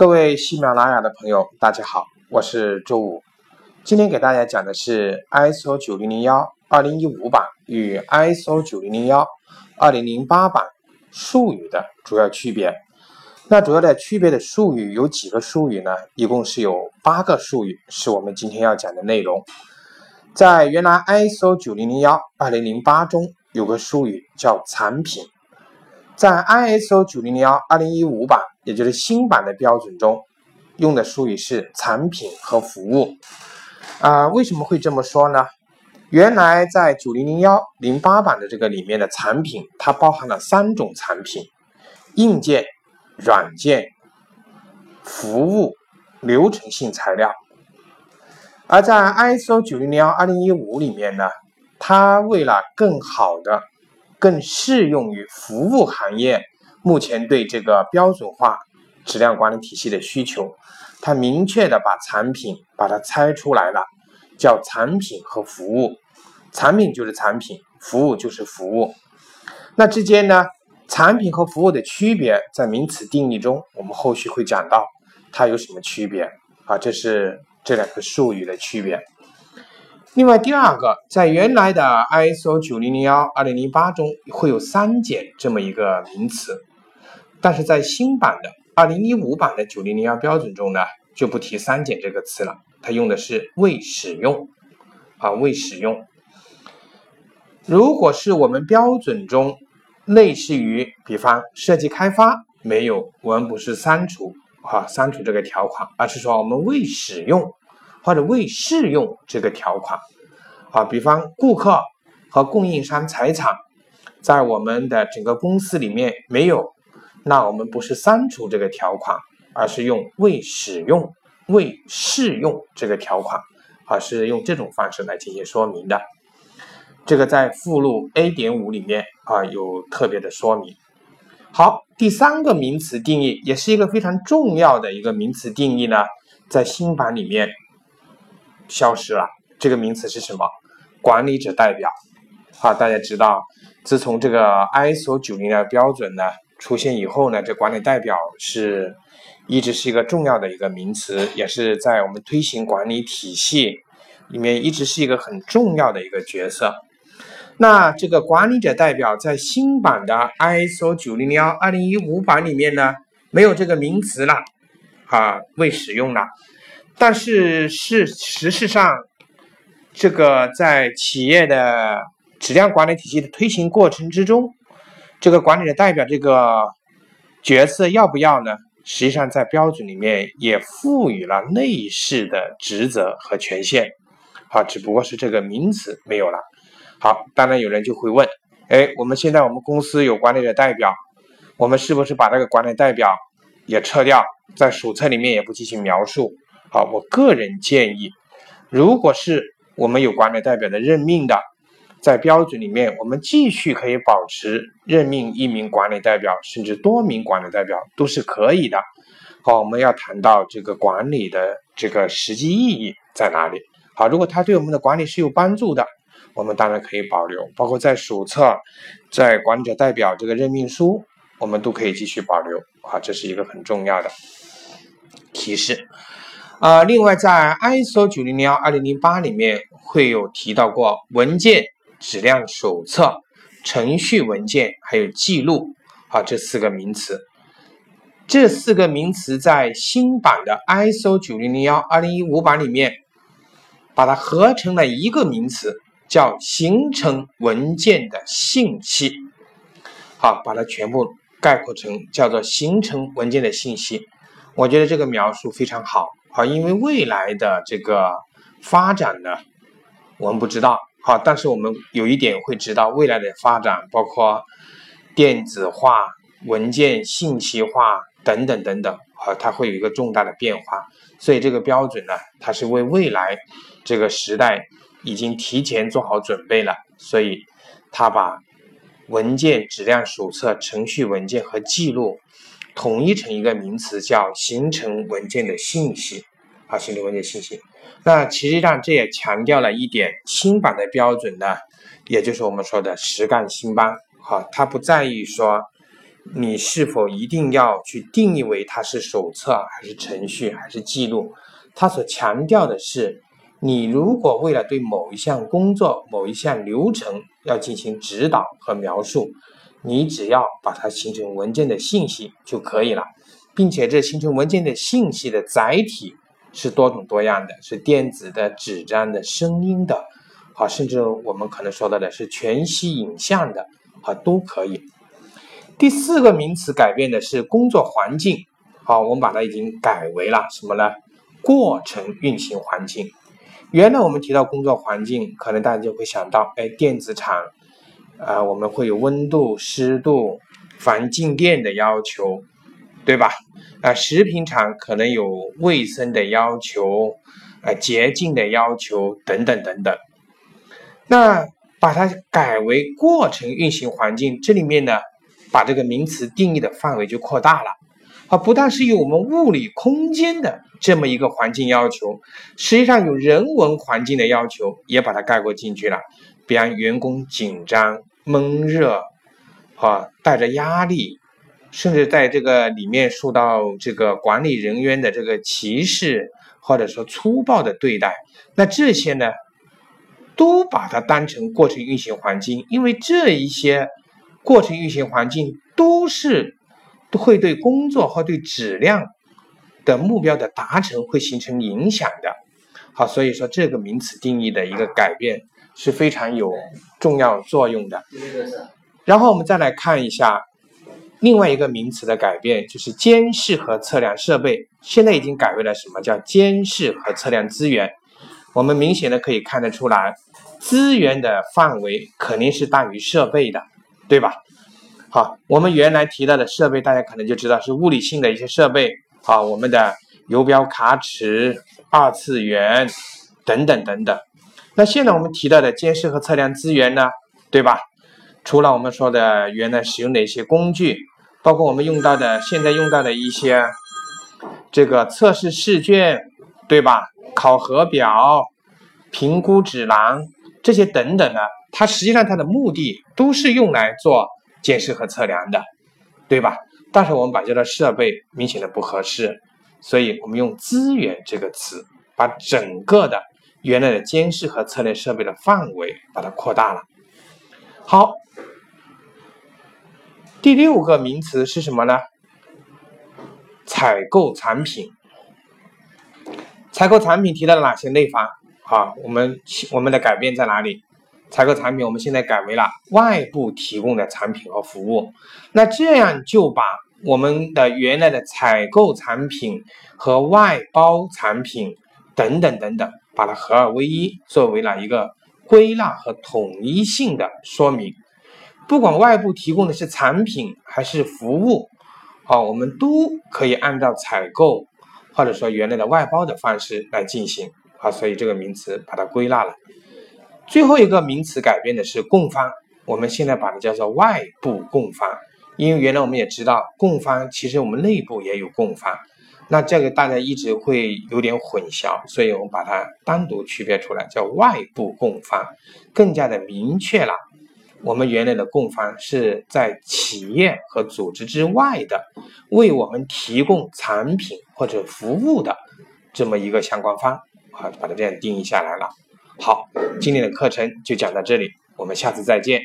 各位喜马拉雅的朋友，大家好，我是周五。今天给大家讲的是 ISO 九零零幺二零一五版与 ISO 九零零幺二零零八版术语的主要区别。那主要的区别的术语有几个术语呢？一共是有八个术语，是我们今天要讲的内容。在原来 ISO 九零零幺二零零八中有个术语叫产品，在 ISO 九零零幺二零一五版。也就是新版的标准中用的术语是产品和服务啊？为什么会这么说呢？原来在九零零幺零八版的这个里面的产品，它包含了三种产品：硬件、软件、服务、流程性材料。而在 ISO 九零零幺二零一五里面呢，它为了更好的、更适用于服务行业。目前对这个标准化质量管理体系的需求，它明确的把产品把它拆出来了，叫产品和服务。产品就是产品，服务就是服务。那之间呢，产品和服务的区别，在名词定义中，我们后续会讲到它有什么区别啊？这是这两个术语的区别。另外，第二个，在原来的 ISO 九零零幺二零零八中，会有三检这么一个名词。但是在新版的二零一五版的九零零幺标准中呢，就不提三检这个词了，它用的是未使用啊，未使用。如果是我们标准中类似于，比方设计开发没有，我们不是删除啊，删除这个条款，而是说我们未使用或者未适用这个条款啊，比方顾客和供应商财产在我们的整个公司里面没有。那我们不是删除这个条款，而是用未使用、未适用这个条款，而是用这种方式来进行说明的。这个在附录 A 点五里面啊有特别的说明。好，第三个名词定义也是一个非常重要的一个名词定义呢，在新版里面消失了。这个名词是什么？管理者代表。好，大家知道，自从这个 ISO 九零的标准呢。出现以后呢，这管理代表是一直是一个重要的一个名词，也是在我们推行管理体系里面一直是一个很重要的一个角色。那这个管理者代表在新版的 ISO 九零零幺二零一五版里面呢，没有这个名词了，啊，未使用了。但是是实际上，这个在企业的质量管理体系的推行过程之中。这个管理的代表这个角色要不要呢？实际上在标准里面也赋予了类似的职责和权限，好，只不过是这个名词没有了。好，当然有人就会问，哎，我们现在我们公司有管理的代表，我们是不是把这个管理代表也撤掉，在手册里面也不进行描述？好，我个人建议，如果是我们有管理代表的任命的。在标准里面，我们继续可以保持任命一名管理代表，甚至多名管理代表都是可以的。好，我们要谈到这个管理的这个实际意义在哪里？好，如果它对我们的管理是有帮助的，我们当然可以保留。包括在手册、在管理者代表这个任命书，我们都可以继续保留。好，这是一个很重要的提示。啊，另外在 ISO 九零零幺二零零八里面会有提到过文件。质量手册、程序文件还有记录啊，这四个名词，这四个名词在新版的 ISO 九零零幺二零一五版里面，把它合成了一个名词，叫形成文件的信息。好，把它全部概括成叫做形成文件的信息。我觉得这个描述非常好啊，因为未来的这个发展呢，我们不知道。好，但是我们有一点会知道未来的发展，包括电子化、文件信息化等等等等，好，它会有一个重大的变化。所以这个标准呢，它是为未来这个时代已经提前做好准备了。所以它把文件质量手册、程序文件和记录统一成一个名词，叫形成文件的信息。啊，形成文件信息。那实际上这也强调了一点，新版的标准呢，也就是我们说的实干新班，好，它不在于说你是否一定要去定义为它是手册还是程序还是记录？它所强调的是，你如果为了对某一项工作、某一项流程要进行指导和描述，你只要把它形成文件的信息就可以了，并且这形成文件的信息的载体是多种多样的，是电子的、纸张的、声音的，好，甚至我们可能说到的是全息影像的，好，都可以。第四个名词改变的是工作环境，好，我们把它已经改为了什么呢？过程运行环境。原来我们提到工作环境，可能大家就会想到，哎，电子厂，啊，我们会有温度、湿度、防静电的要求，对吧？啊，食品厂可能有卫生的要求，啊，洁净的要求等等等等。那把它改为过程运行环境，这里面呢？把这个名词定义的范围就扩大了，啊，不但是有我们物理空间的这么一个环境要求，实际上有人文环境的要求也把它概括进去了。比方员工紧张、闷热，啊，带着压力，甚至在这个里面受到这个管理人员的这个歧视或者说粗暴的对待，那这些呢，都把它当成过程运行环境，因为这一些。过程运行环境都是会对工作和对质量的目标的达成会形成影响的。好，所以说这个名词定义的一个改变是非常有重要作用的。然后我们再来看一下另外一个名词的改变，就是监视和测量设备，现在已经改为了什么叫监视和测量资源。我们明显的可以看得出来，资源的范围肯定是大于设备的。对吧？好，我们原来提到的设备，大家可能就知道是物理性的一些设备，好，我们的游标卡尺、二次元等等等等。那现在我们提到的监视和测量资源呢，对吧？除了我们说的原来使用的一些工具，包括我们用到的现在用到的一些这个测试试卷，对吧？考核表、评估指南这些等等的。它实际上它的目的都是用来做监视和测量的，对吧？但是我们把这个设备明显的不合适，所以我们用资源这个词，把整个的原来的监视和测量设备的范围把它扩大了。好，第六个名词是什么呢？采购产品。采购产品提到了哪些内法？好，我们我们的改变在哪里？采购产品，我们现在改为了外部提供的产品和服务。那这样就把我们的原来的采购产品和外包产品等等等等，把它合二为一，作为了一个归纳和统一性的说明。不管外部提供的是产品还是服务，好，我们都可以按照采购或者说原来的外包的方式来进行。好，所以这个名词把它归纳了。最后一个名词改变的是供方，我们现在把它叫做外部供方，因为原来我们也知道供方其实我们内部也有供方，那这个大家一直会有点混淆，所以我们把它单独区别出来，叫外部供方，更加的明确了我们原来的供方是在企业和组织之外的，为我们提供产品或者服务的这么一个相关方，啊，把它这样定义下来了。好，今天的课程就讲到这里，我们下次再见。